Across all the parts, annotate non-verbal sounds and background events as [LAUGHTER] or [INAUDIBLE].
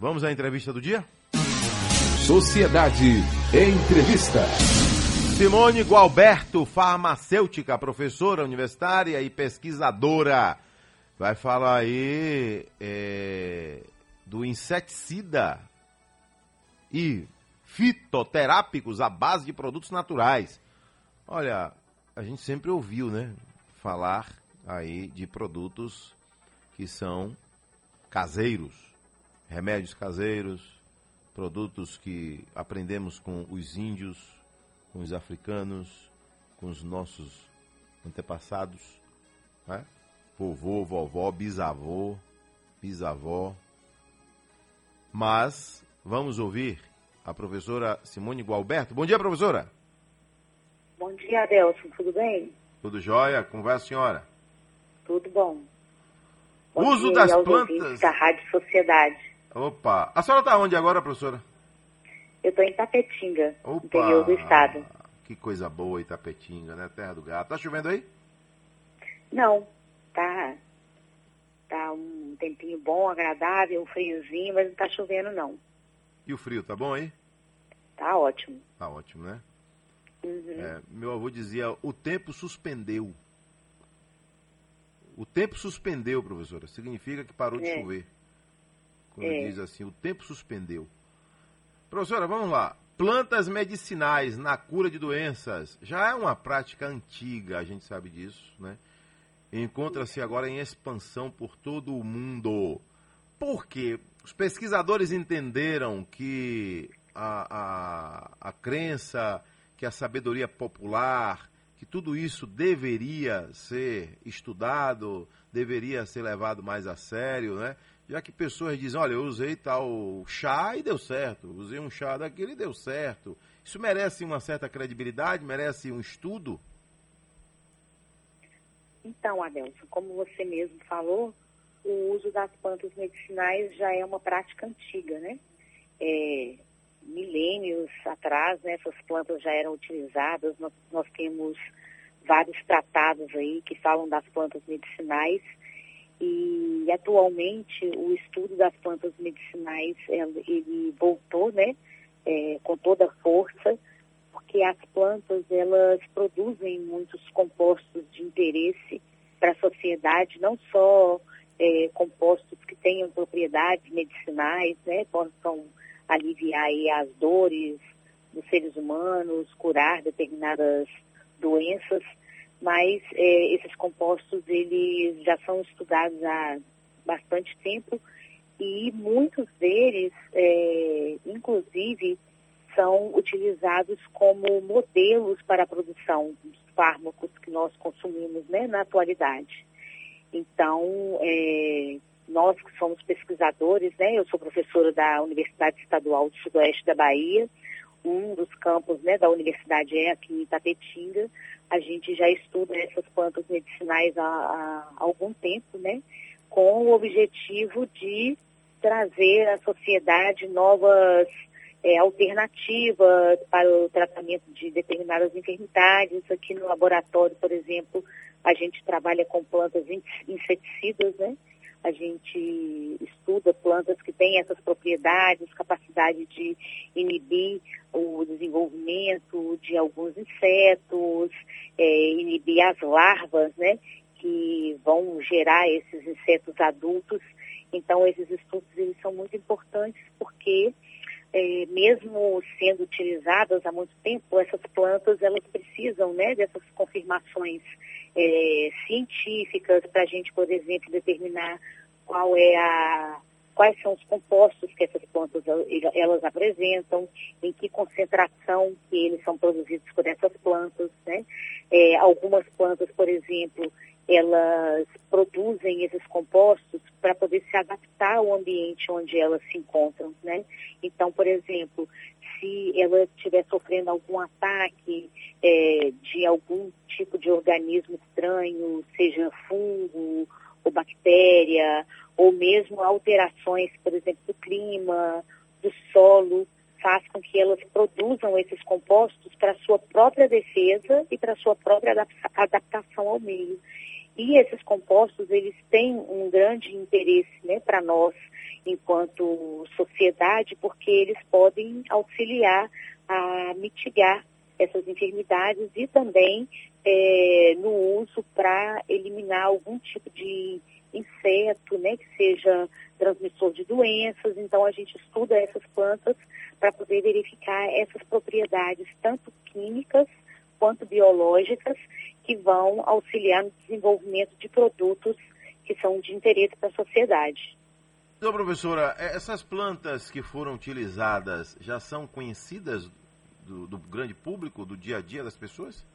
Vamos à entrevista do dia? Sociedade Entrevista. Simone Gualberto, farmacêutica, professora universitária e pesquisadora, vai falar aí é, do inseticida e fitoterápicos à base de produtos naturais. Olha, a gente sempre ouviu, né, falar aí de produtos que são caseiros, remédios caseiros, produtos que aprendemos com os índios, com os africanos, com os nossos antepassados, né? vovô, vovó, bisavô, bisavó. Mas vamos ouvir a professora Simone Gualberto. Bom dia, professora. Bom dia, Adelson. Tudo bem? Tudo jóia? Como vai a senhora? Tudo bom. bom Uso das plantas. Da Rádio Sociedade. Opa. A senhora está onde agora, professora? Eu estou em Tapetinga, Opa. interior do estado. Que coisa boa, Itapetinga, né? Terra do gato. Tá chovendo aí? Não, tá. Tá um tempinho bom, agradável, um friozinho, mas não tá chovendo não. E o frio, tá bom aí? Tá ótimo. Tá ótimo, né? Uhum. É, meu avô dizia, o tempo suspendeu. O tempo suspendeu, professora. Significa que parou de É. chover. Quando É. diz assim, o tempo suspendeu. Professora, vamos lá. Plantas medicinais na cura de doenças já é uma prática antiga, a gente sabe disso, né? Encontra-se agora em expansão por todo o mundo. Por quê? Os pesquisadores entenderam que a, a, a crença, que a sabedoria popular, que tudo isso deveria ser estudado, deveria ser levado mais a sério, né? Já que pessoas dizem, olha, eu usei tal chá e deu certo, usei um chá daquele e deu certo. Isso merece uma certa credibilidade, merece um estudo? Então, Adelson, como você mesmo falou, o uso das plantas medicinais já é uma prática antiga, né? É, milênios atrás, né, essas plantas já eram utilizadas. Nós, nós temos vários tratados aí que falam das plantas medicinais e atualmente o estudo das plantas medicinais ele, voltou, né, é, com toda a força, porque as plantas elas produzem muitos compostos de interesse para a sociedade, não só é, compostos que tenham propriedades medicinais, né, possam aliviar aí as dores dos seres humanos, curar determinadas doenças, mas é, esses compostos eles já são estudados há bastante tempo e muitos deles, é, inclusive, são utilizados como modelos para a produção dos fármacos que nós consumimos né, na atualidade. Então, é, nós que somos pesquisadores, né, eu sou professora da Universidade Estadual do Sudoeste da Bahia, um dos campos né, da universidade é aqui em Itapetinga, a gente já estuda essas plantas medicinais há, há algum tempo, né, com o objetivo de trazer à sociedade novas é, alternativas para o tratamento de determinadas enfermidades. Aqui no laboratório, por exemplo, a gente trabalha com plantas inseticidas, né? A gente estuda plantas que têm essas propriedades, capacidade de inibir o desenvolvimento de alguns insetos, é, inibir as larvas, né? Que vão gerar esses insetos adultos. Então, esses estudos eles são muito importantes porque é, mesmo sendo utilizadas há muito tempo, essas plantas elas precisam né, dessas confirmações é, científicas para a gente, por exemplo, determinar qual é a, quais são os compostos que essas plantas elas apresentam, em que concentração que eles são produzidos por essas plantas. Né? É, algumas plantas, por exemplo, elas produzem esses compostos para poder se adaptar ao ambiente onde elas se encontram, né? Então, por exemplo, se ela estiver sofrendo algum ataque é, de algum tipo de organismo estranho, seja fungo ou bactéria, ou mesmo alterações, por exemplo, do clima, do solo, faz com que elas produzam esses compostos para sua própria defesa e para sua própria adaptação ao meio. E esses compostos, eles têm um grande interesse né, para nós enquanto sociedade, porque eles podem auxiliar a mitigar essas enfermidades e também é, no uso para eliminar algum tipo de inseto, né, que seja transmissor de doenças. Então a gente estuda essas plantas para poder verificar essas propriedades, tanto químicas quanto biológicas, que vão auxiliar no desenvolvimento de produtos que são de interesse para a sociedade. Então, professora, é, essas plantas que foram utilizadas já são conhecidas do, do grande público, do dia a dia das pessoas?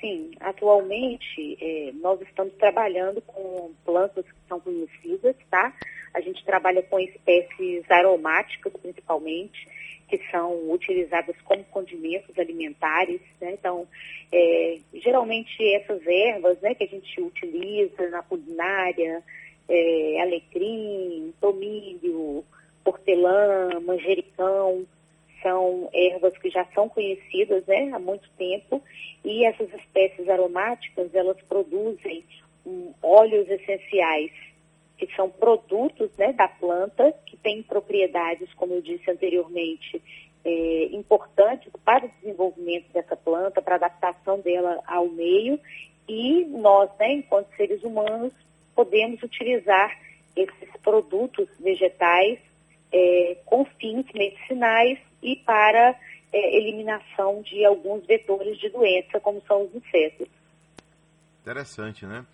Sim, atualmente é, nós estamos trabalhando com plantas que são conhecidas, tá? A gente trabalha com espécies aromáticas, principalmente, que são utilizadas como condimentos alimentares, né? Então, é, geralmente essas ervas, né, que a gente utiliza na culinária, é, alecrim, tomilho, hortelã, manjericão, são ervas que já são conhecidas né, há muito tempo e essas espécies aromáticas elas produzem um, óleos essenciais que são produtos né, da planta que têm propriedades, como eu disse anteriormente, é, importantes para o desenvolvimento dessa planta, para a adaptação dela ao meio e nós, né, enquanto seres humanos, podemos utilizar esses produtos vegetais é, com fins medicinais e para é, eliminação de alguns vetores de doença, como são os insetos. Interessante, né?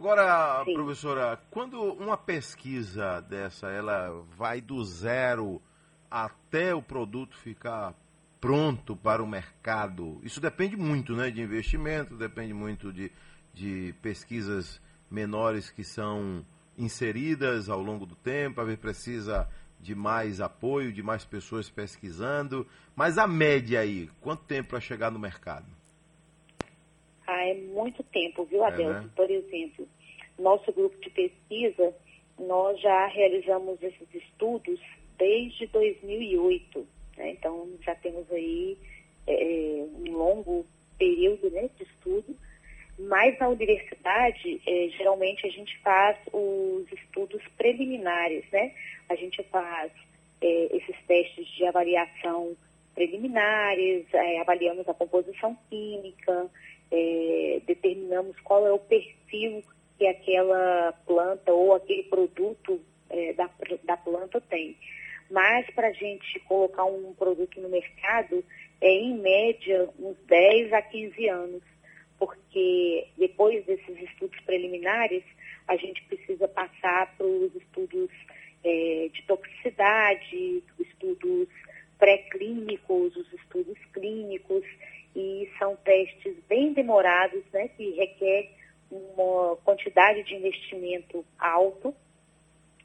Agora, Sim. professora, quando uma pesquisa dessa, ela vai do zero até o produto ficar pronto para o mercado, isso depende muito, né, de investimento, depende muito de, de pesquisas menores que são inseridas ao longo do tempo, a ver precisa de mais apoio, de mais pessoas pesquisando. Mas a média aí, quanto tempo para chegar no mercado? Ah, é muito tempo, viu? É, né? Por exemplo, nosso grupo de pesquisa, nós já realizamos esses estudos desde 2008. Né? Então, já temos aí é, um longo período né, de estudo. Mas na universidade, é, geralmente a gente faz os estudos preliminares, né? A gente faz é, esses testes de avaliação preliminares, é, avaliamos a composição química, é, determinamos qual é o perfil que aquela planta ou aquele produto é, da, da planta tem. Mas para a gente colocar um produto no mercado, é em média uns 10 a 15 anos, porque depois desses estudos preliminares, a gente precisa passar para os estudos é, de toxicidade, estudos pré-clínicos, os estudos clínicos, e são testes bem demorados, né, que requer uma quantidade de investimento alto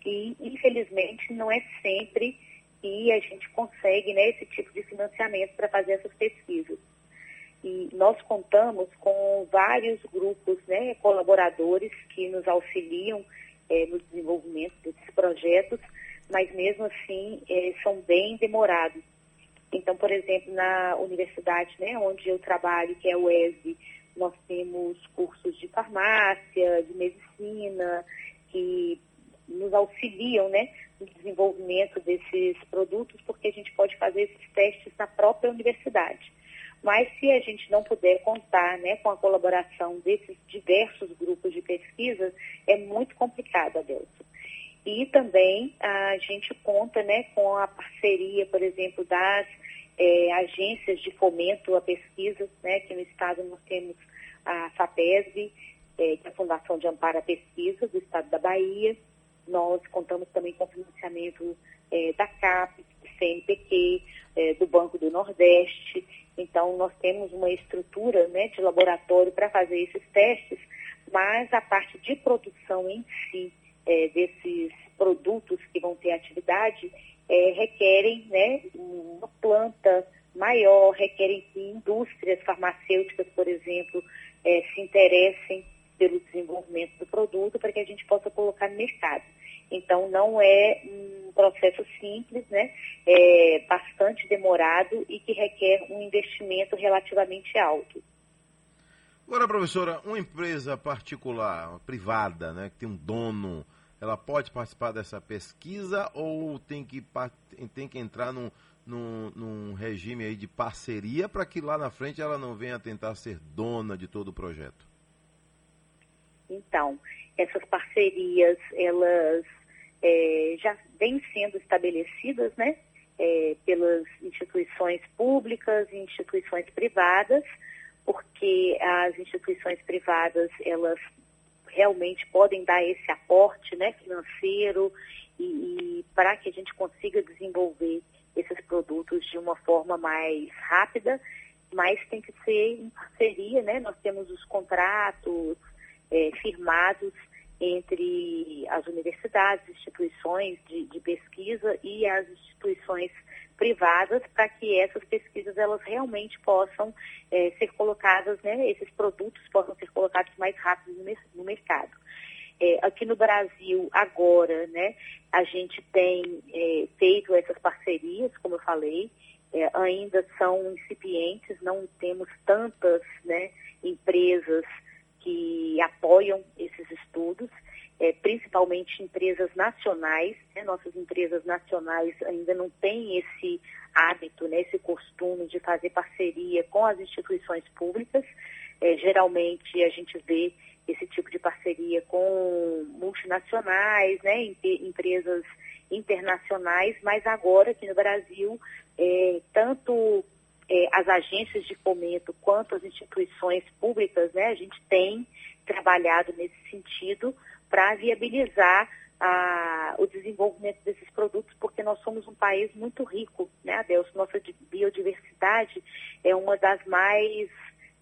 e, infelizmente, não é sempre que a gente consegue né, esse tipo de financiamento para fazer essas pesquisas. E nós contamos com vários grupos, né, colaboradores que nos auxiliam é, no desenvolvimento desses projetos, mas mesmo assim é, são bem demorados. Então, por exemplo, na universidade né, onde eu trabalho, que é o ESE, nós temos cursos de farmácia, de medicina, que nos auxiliam né, no desenvolvimento desses produtos, porque a gente pode fazer esses testes na própria universidade. Mas se a gente não puder contar né, com a colaboração desses diversos grupos de pesquisa, é muito complicado, Adelson. E também a gente conta né, com a parceria, por exemplo, das é, agências de fomento à pesquisa, né, que no estado nós temos a FAPESB, é, que é a Fundação de Amparo à Pesquisa do estado da Bahia. Nós contamos também com financiamento é, da CAP, do CNPq, é, do Banco do Nordeste. Então, nós temos uma estrutura né, de laboratório para fazer esses testes, mas a parte de produção em si é, desses produtos que vão ter atividade é, requerem né, uma planta maior, requerem que indústrias farmacêuticas, por exemplo, é, se interessem pelo desenvolvimento do produto para que a gente possa colocar no mercado. Então, não é um processo simples, né? É bastante demorado e que requer um investimento relativamente alto. Agora, professora, uma empresa particular, privada, né, que tem um dono ela pode participar dessa pesquisa ou tem que, tem que entrar num, num, num regime aí de parceria para que lá na frente ela não venha tentar ser dona de todo o projeto? Então, essas parcerias, elas é, já vêm sendo estabelecidas, né? É, pelas instituições públicas e instituições privadas, porque as instituições privadas, elas realmente podem dar esse aporte né, financeiro e, e para que a gente consiga desenvolver esses produtos de uma forma mais rápida, mas tem que ser em parceria, né? Nós temos os contratos é, firmados entre as universidades, instituições de, de pesquisa e as instituições privadas para que essas pesquisas elas realmente possam é, ser colocadas, né, esses produtos possam ser colocados mais rápido no, no mercado. É, aqui no Brasil, agora, né, a gente tem é, feito essas parcerias, como eu falei, é, ainda são incipientes, não temos tantas né, empresas que apoiam esses estudos, é, principalmente empresas nacionais. Né? Nossas empresas nacionais ainda não têm esse hábito, né, esse costume de fazer parceria com as instituições públicas. É, geralmente a gente vê esse tipo de parceria com multinacionais, né, empresas internacionais, mas agora aqui no Brasil, é, tanto é, as agências de fomento quanto as instituições públicas, né, a gente tem trabalhado nesse sentido para viabilizar a, o desenvolvimento desses produtos, porque nós somos um país muito rico, né, Adelso? Nossa biodiversidade é uma das mais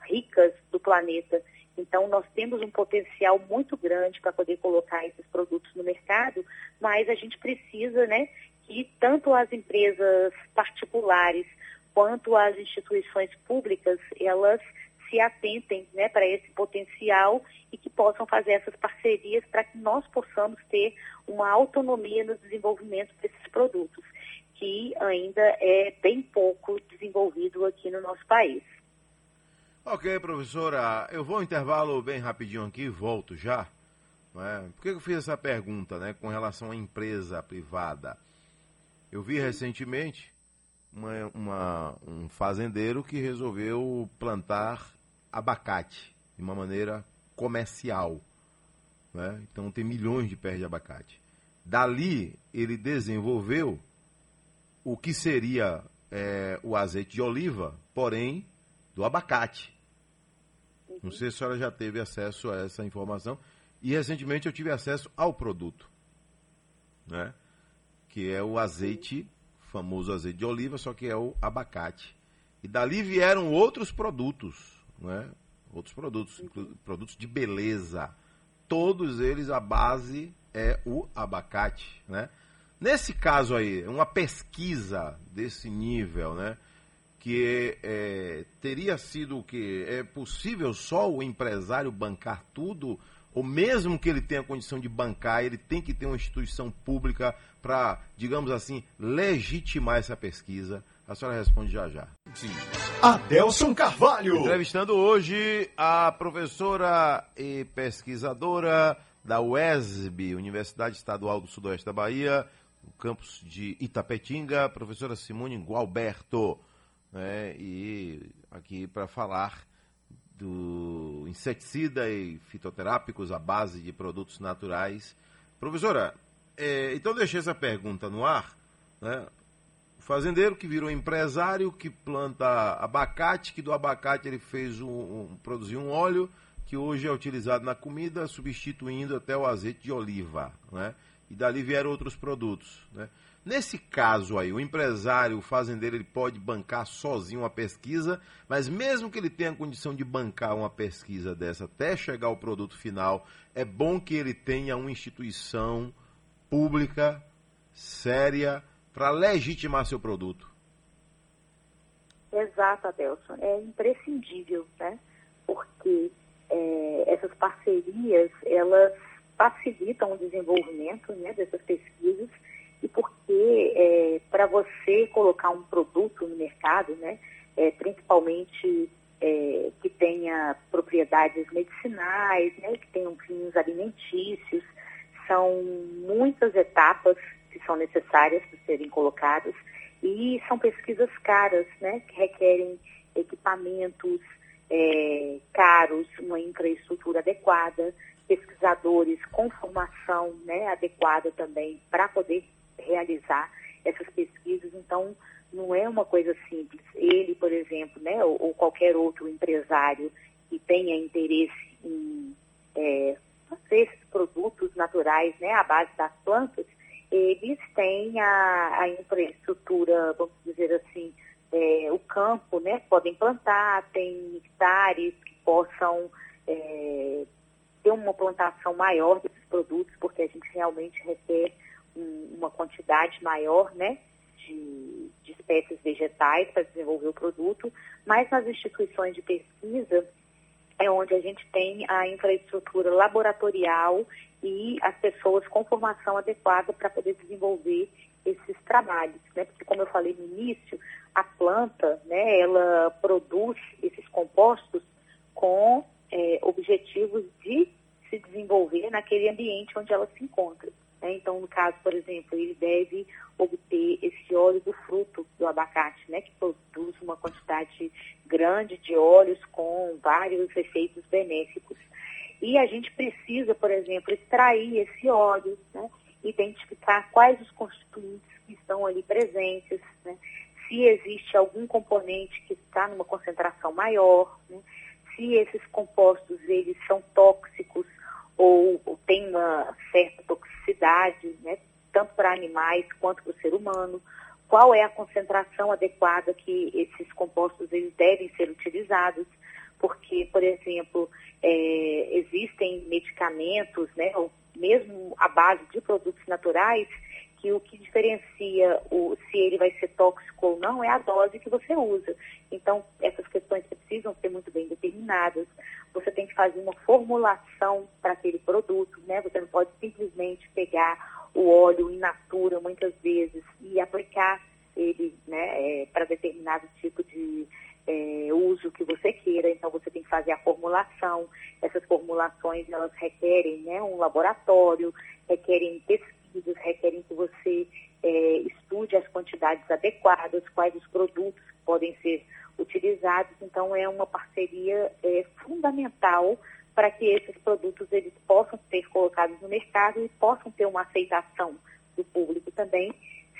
ricas do planeta. Então, nós temos um potencial muito grande para poder colocar esses produtos no mercado, mas a gente precisa, né, que tanto as empresas particulares quanto as instituições públicas, elas se atentem né, para esse potencial e que possam fazer essas parcerias para que nós possamos ter uma autonomia no desenvolvimento desses produtos, que ainda é bem pouco desenvolvido aqui no nosso país. Ok, professora, eu vou intervalo bem rapidinho aqui, volto já. É? Por que eu fiz essa pergunta né, com relação à empresa privada? Eu vi recentemente uma, uma, um fazendeiro que resolveu plantar abacate de uma maneira comercial. Né? Então tem milhões de pés de abacate. Dali ele desenvolveu o que seria é, o azeite de oliva, porém do abacate. Não sei se a senhora já teve acesso a essa informação. E recentemente eu tive acesso ao produto, né? que é o azeite, famoso azeite de oliva, só que é o abacate. E dali vieram outros produtos, né? outros produtos, produtos de beleza. Todos eles, a base é o abacate. Né? Nesse caso aí, uma pesquisa desse nível, né? que é, teria sido o que? É possível só o empresário bancar tudo? Ou mesmo que ele tenha condição de bancar, ele tem que ter uma instituição pública para, digamos assim, legitimar essa pesquisa? A senhora responde já já. Sim. Adelson Carvalho. Entrevistando hoje a professora e pesquisadora da UESB, Universidade Estadual do Sudoeste da Bahia, no campus de Itapetinga, professora Simone Gualberto né, e aqui para falar do inseticida e fitoterápicos à base de produtos naturais. Professora, é, então deixei essa pergunta no ar. Né? Fazendeiro que virou empresário, que planta abacate, que do abacate ele fez um, um, produziu um óleo que hoje é utilizado na comida, substituindo até o azeite de oliva. Né? E dali vieram outros produtos. Né? Nesse caso aí, o empresário, o fazendeiro, ele pode bancar sozinho uma pesquisa, mas mesmo que ele tenha condição de bancar uma pesquisa dessa até chegar ao produto final, é bom que ele tenha uma instituição pública, séria, para legitimar seu produto. Exato, Adelson. É imprescindível, né? Porque é, essas parcerias, elas facilitam o desenvolvimento né, dessas pesquisas e porque é, para você colocar um produto no mercado, né, é, principalmente é, que tenha propriedades medicinais, né, que tenham fins alimentícios, são muitas etapas que são necessárias para serem colocadas e são pesquisas caras, né, que requerem equipamentos é, caros, uma infraestrutura adequada, pesquisadores com formação né, adequada também para poder realizar essas pesquisas. Então, não é uma coisa simples. Ele, por exemplo, né, ou, ou qualquer outro empresário que tenha interesse em é, fazer esses produtos naturais né, à base das plantas, eles têm a, a infraestrutura, vamos dizer assim, é, o campo, né? Podem plantar, tem hectares que possam é, ter uma plantação maior desses produtos, porque a gente realmente requer um, uma quantidade maior, né? De, de espécies vegetais para desenvolver o produto, mas nas instituições de pesquisa é onde a gente tem a infraestrutura laboratorial e as pessoas com formação adequada para poder desenvolver esses trabalhos, né? Porque como eu falei no início, a planta, né, ela produz esses compostos com é, objetivos de se desenvolver naquele ambiente onde ela se encontra. Né? Então, no caso, por exemplo, ele deve obter esse óleo do fruto do abacate, né, que produz uma quantidade grande de óleos com vários efeitos benéficos. E a gente precisa, por exemplo, extrair esse óleo, né, identificar quais os constituintes que estão ali presentes, né, se existe algum componente que está numa concentração maior, né, se esses compostos eles são tóxicos ou, ou têm uma certa toxicidade, né, tanto para animais quanto para o ser humano, qual é a concentração adequada que esses compostos eles devem ser utilizados, porque, por exemplo, é, existem medicamentos, né, ou mesmo a base de produtos naturais, que o que diferencia o, se ele vai ser tóxico ou não é a dose que você usa. Então, essas questões precisam ser muito bem determinadas. Você tem que fazer uma formulação para aquele produto, né? Você não pode simplesmente pegar o óleo in natura, muitas vezes, e aplicar ele né, é, para determinado tipo de é, uso que você queira. Então, você tem que fazer a formulação. Essas formulações, elas requerem né, um laboratório, requerem pesquisa pesquisas requerem que você é, estude as quantidades adequadas, quais os produtos podem ser utilizados. Então, é uma parceria é, fundamental para que esses produtos eles possam ser colocados no mercado e possam ter uma aceitação do público também,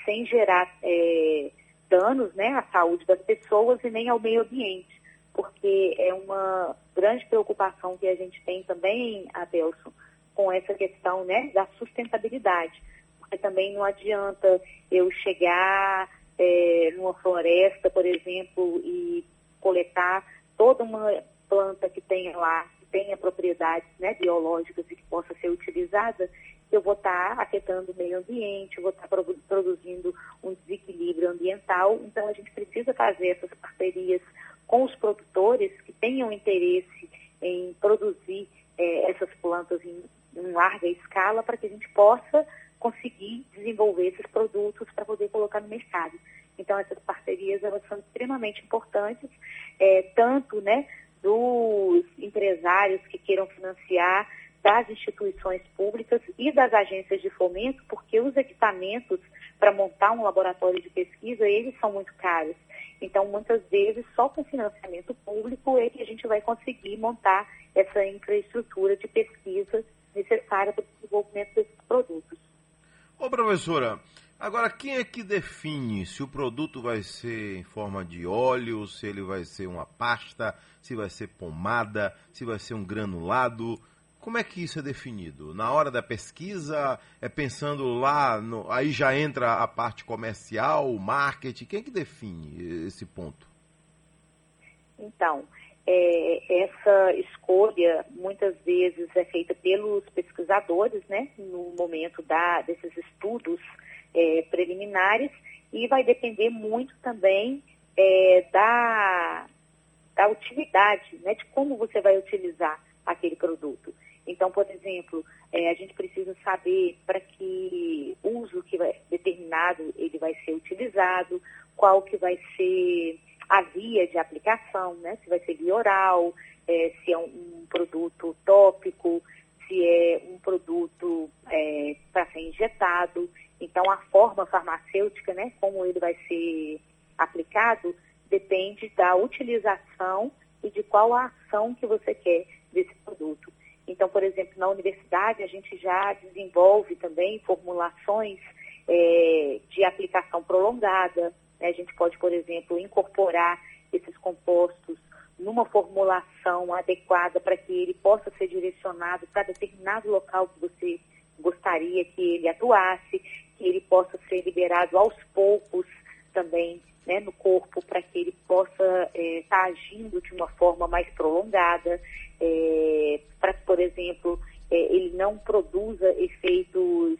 sem gerar é, danos né, à saúde das pessoas e nem ao meio ambiente, porque é uma grande preocupação que a gente tem também, Adelson, com essa questão né, da sustentabilidade. Porque também não adianta eu chegar é, numa floresta, por exemplo, e coletar toda uma planta que tenha lá, tenha propriedades né, biológicas e que possa ser utilizada, eu vou estar afetando o meio ambiente, vou estar produzindo um desequilíbrio ambiental. Então, a gente precisa fazer essas parcerias com os produtores que tenham interesse em produzir é, essas plantas em em larga escala para que a gente possa conseguir desenvolver esses produtos para poder colocar no mercado. Então, essas parcerias elas são extremamente importantes, é, tanto né, dos empresários que queiram financiar, das instituições públicas e das agências de fomento, porque os equipamentos para montar um laboratório de pesquisa, eles são muito caros. Então, muitas vezes, só com financiamento público é que a gente vai conseguir montar essa infraestrutura de pesquisa necessária para o desenvolvimento desses produtos. Ô professora, agora quem é que define se o produto vai ser em forma de óleo, se ele vai ser uma pasta, se vai ser pomada, se vai ser um granulado? Como é que isso é definido? Na hora da pesquisa, é pensando lá, no, aí já entra a parte comercial, o marketing, quem é que define esse ponto? Então, é, essa escolha muitas vezes é feita pelos pesquisadores, né, no momento da, desses estudos é, preliminares e vai depender muito também é, da, da utilidade, né, de como você vai utilizar aquele produto. Então, por exemplo, é, a gente precisa saber para que uso que vai, determinado ele vai ser utilizado, qual que vai ser a via de aplicação, né? Se vai ser via oral, é, se é um, um, produto tópico, se é um produto é, para ser injetado. Então, a forma farmacêutica, né, como ele vai ser aplicado, depende da utilização e de qual a ação que você quer desse produto. Então, por exemplo, na universidade a gente já desenvolve também formulações é, de aplicação prolongada. Né? A gente pode, por exemplo, incorporar esses compostos numa formulação adequada para que ele possa ser direcionado para determinado local que você gostaria que ele atuasse, que ele possa ser liberado aos poucos também né, no corpo para que ele possa estar é, tá agindo de uma forma mais prolongada, é, para que, por exemplo, é, ele não produza efeitos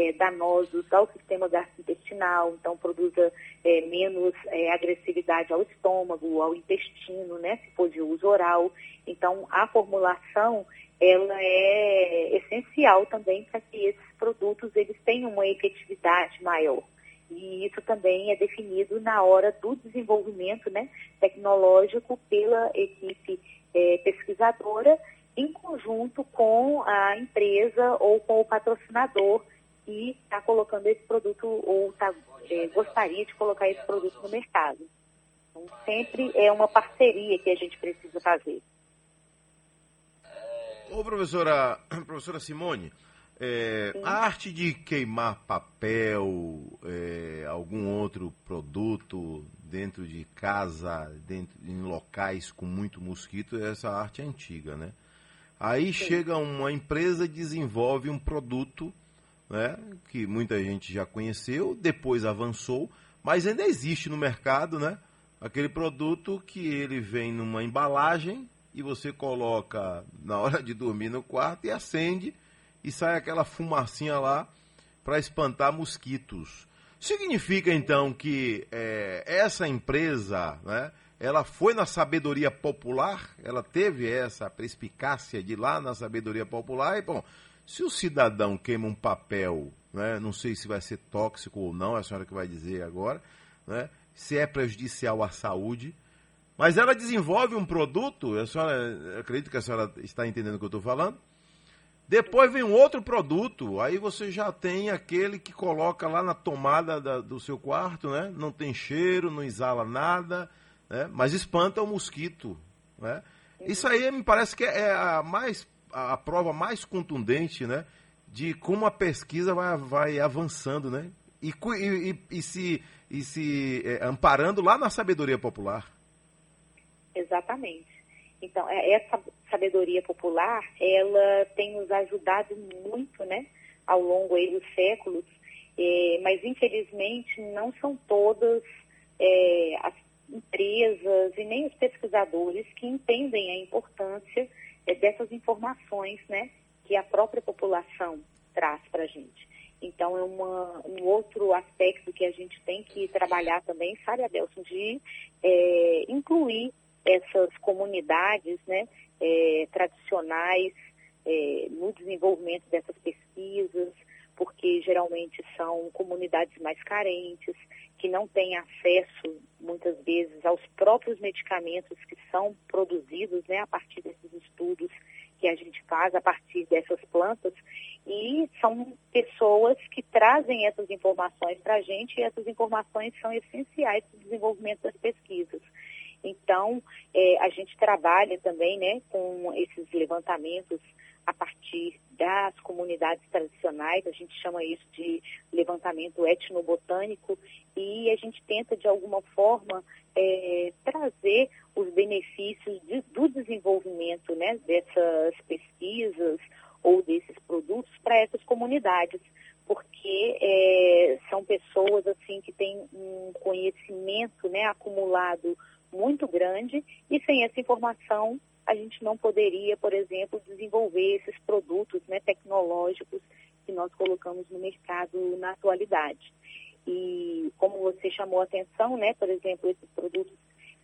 é, danosos ao sistema gastrointestinal, então produza é, menos é, agressividade ao estômago, ao intestino, né, se for de uso oral. Então, a formulação ela é essencial também para que esses produtos eles tenham uma efetividade maior. E isso também é definido na hora do desenvolvimento né, tecnológico pela equipe é, pesquisadora, em conjunto com a empresa ou com o patrocinador que está colocando esse produto ou tá, é, gostaria de colocar esse produto no mercado. Então, sempre é uma parceria que a gente precisa fazer. Ô, professora, [CLEARS THROAT] professora Simone, é, a arte de queimar papel, é, algum outro produto dentro de casa, dentro, em locais com muito mosquito, essa arte é antiga, né? Aí Sim. chega uma empresa e desenvolve um produto né, que muita gente já conheceu, depois avançou, mas ainda existe no mercado, né? Aquele produto que ele vem numa embalagem e você coloca na hora de dormir no quarto e acende e sai aquela fumacinha lá para espantar mosquitos. Significa então que é, essa empresa, né, ela foi na sabedoria popular, ela teve essa perspicácia de ir lá na sabedoria popular e, bom, se o cidadão queima um papel, né, não sei se vai ser tóxico ou não, é a senhora que vai dizer agora, né, se é prejudicial à saúde, mas ela desenvolve um produto, a senhora, acredito que a senhora está entendendo o que eu estou falando, depois vem um outro produto, aí você já tem aquele que coloca lá na tomada da, do seu quarto, né? Não tem cheiro, não exala nada, né? mas espanta o mosquito, né? Isso aí me parece que é a mais a, prova mais contundente, né, de como a pesquisa vai, vai avançando, né, e, e, e se, e se é, amparando lá na sabedoria popular. Exatamente. Então, é, essa sabedoria popular, ela tem nos ajudado muito, né, ao longo aí dos séculos, é, mas infelizmente não são todas é, as empresas e nem os pesquisadores que entendem a importância é dessas informações né, que a própria população traz para a gente. Então, é uma, um outro aspecto que a gente tem que trabalhar também, sabe, Adelson, de é, incluir essas comunidades né, é, tradicionais é, no desenvolvimento dessas pesquisas, porque geralmente são comunidades mais carentes, que não têm acesso, muitas vezes, aos próprios medicamentos que são produzidos né, a partir desses estudos que a gente faz, a partir dessas plantas, e são pessoas que trazem essas informações para a gente, e essas informações são essenciais para o desenvolvimento das pesquisas. Então, é, a gente trabalha também né, com esses levantamentos a partir das comunidades tradicionais, a gente chama isso de levantamento etnobotânico, e a gente tenta, de alguma forma, é, trazer os benefícios de, do desenvolvimento né, dessas pesquisas ou desses produtos para essas comunidades, porque é, são pessoas assim que têm um conhecimento né, acumulado muito grande e sem essa informação a gente não poderia, por exemplo, desenvolver esses produtos né, tecnológicos que nós colocamos no mercado na atualidade. E como você chamou a atenção, né, por exemplo, esses produtos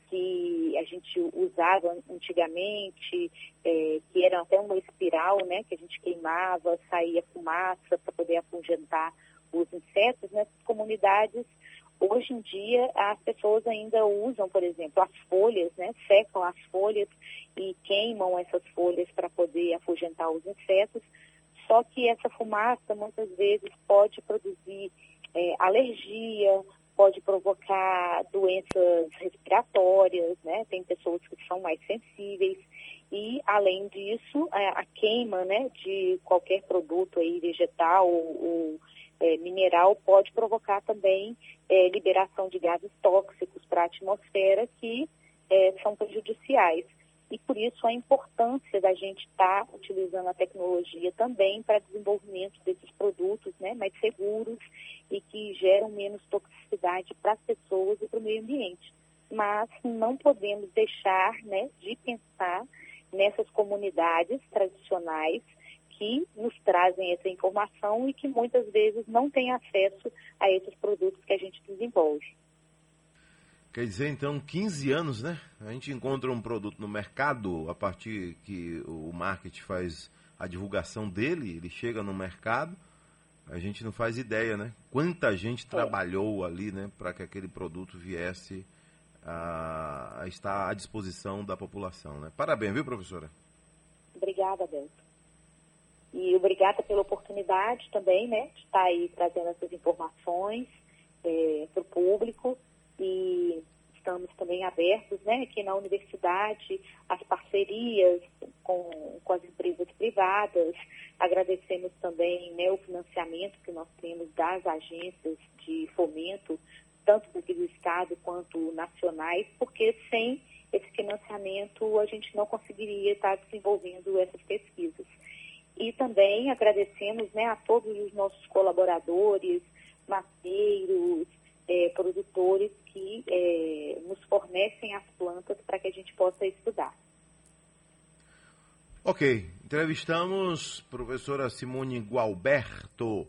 que a gente usava antigamente, é, que era até uma espiral, né, que a gente queimava, saía fumaça para poder afugentar os insetos, né, comunidades Hoje em dia, as pessoas ainda usam, por exemplo, as folhas, né? Secam as folhas e queimam essas folhas para poder afugentar os insetos. Só que essa fumaça, muitas vezes, pode produzir é, alergia, pode provocar doenças respiratórias, né? Tem pessoas que são mais sensíveis. E, além disso, a, a queima né, de qualquer produto aí, vegetal ou, ou é, mineral pode provocar também é, liberação de gases tóxicos para a atmosfera que é, são prejudiciais. E por isso a importância da gente estar tá utilizando a tecnologia também para desenvolvimento desses produtos né, mais seguros e que geram menos toxicidade para as pessoas e para o meio ambiente. Mas não podemos deixar né, de pensar nessas comunidades tradicionais que nos trazem essa informação e que muitas vezes não têm acesso a esses produtos que a gente desenvolve. Quer dizer, então, 15 anos, né? A gente encontra um produto no mercado, a partir que o marketing faz a divulgação dele, ele chega no mercado, a gente não faz ideia, né? Quanta gente é. trabalhou ali, né, para que aquele produto viesse a, a, estar à disposição da população, né? Parabéns, viu, professora? Obrigada, Beto. E obrigada pela oportunidade também, né, de estar aí trazendo essas informações é, para o público e estamos também abertos, né, aqui na universidade, as parcerias com, com as empresas privadas, agradecemos também, né, o financiamento que nós temos das agências de fomento, tanto do Estado quanto nacionais, porque sem esse financiamento a gente não conseguiria estar desenvolvendo essas pesquisas. E também agradecemos né, a todos os nossos colaboradores, maceiros, é, produtores que é, nos fornecem as plantas para que a gente possa estudar. Ok, entrevistamos professora Simone Gualberto,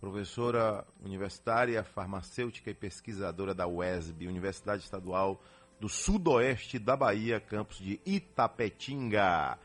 professora universitária, farmacêutica e pesquisadora da UESB, Universidade Estadual do Sudoeste da Bahia, campus de Itapetinga.